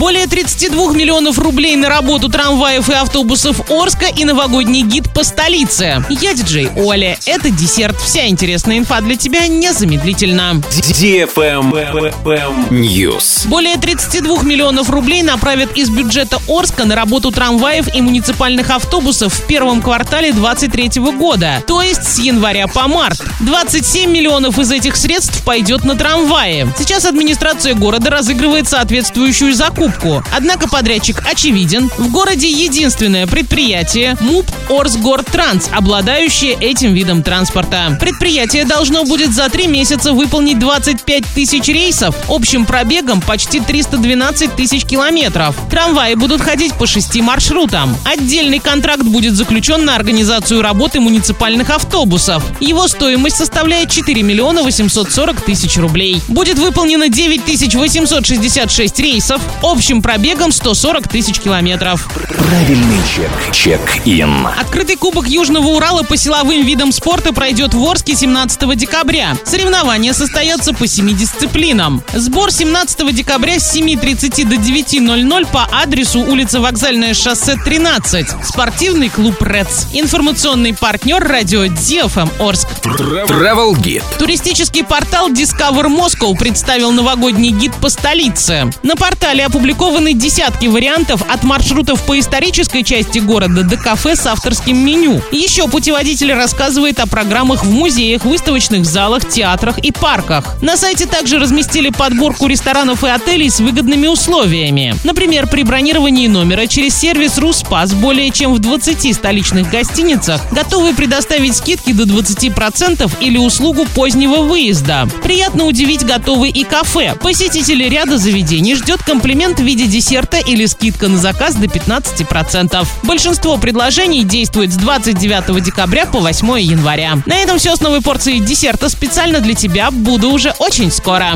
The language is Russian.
Более 32 миллионов рублей на работу трамваев и автобусов Орска и новогодний гид по столице. Я диджей Оля. Это десерт. Вся интересная инфа для тебя незамедлительно. News. Более 32 миллионов рублей направят из бюджета Орска на работу трамваев и муниципальных автобусов в первом квартале 2023 года, то есть с января по март. 27 миллионов из этих средств пойдет на трамваи. Сейчас администрация города разыгрывает соответствующую закупку. Однако подрядчик очевиден. В городе единственное предприятие МУП Орсгортранс, обладающее этим видом транспорта. Предприятие должно будет за три месяца выполнить 25 тысяч рейсов, общим пробегом почти 312 тысяч километров. Трамваи будут ходить по шести маршрутам. Отдельный контракт будет заключен на организацию работы муниципальных автобусов. Его стоимость составляет 4 миллиона 840 тысяч рублей. Будет выполнено 9 тысяч 866 рейсов, общим пробегом 140 тысяч километров. Правильный чек. Чек-ин. Открытый кубок Южного Урала по силовым видам спорта пройдет в Орске 17 декабря. Соревнования состоятся по семи дисциплинам. Сбор 17 декабря с 7.30 до 9.00 по адресу улица Вокзальное шоссе 13. Спортивный клуб «Рец». Информационный партнер радио DFM Орск. Travel Guide. Туристический портал Discover Moscow представил новогодний гид по столице. На портале опубликованы десятки вариантов от маршрутов по исторической части города до кафе с авторским меню. Еще путеводитель рассказывает о программах в музеях, выставочных залах, театрах и парках. На сайте также разместили подборку ресторанов и отелей с выгодными условиями. Например, при бронировании номера через сервис «Руспас» более чем в 20 столичных гостиницах готовы предоставить скидки до 20% или услугу позднего выезда. Приятно удивить готовы и кафе. Посетители ряда заведений ждет комплимент в виде десерта или скидка на заказ до 15%. Большинство предложений действует с 29 декабря по 8 января. На этом все с новой порцией десерта специально для тебя. Буду уже очень скоро.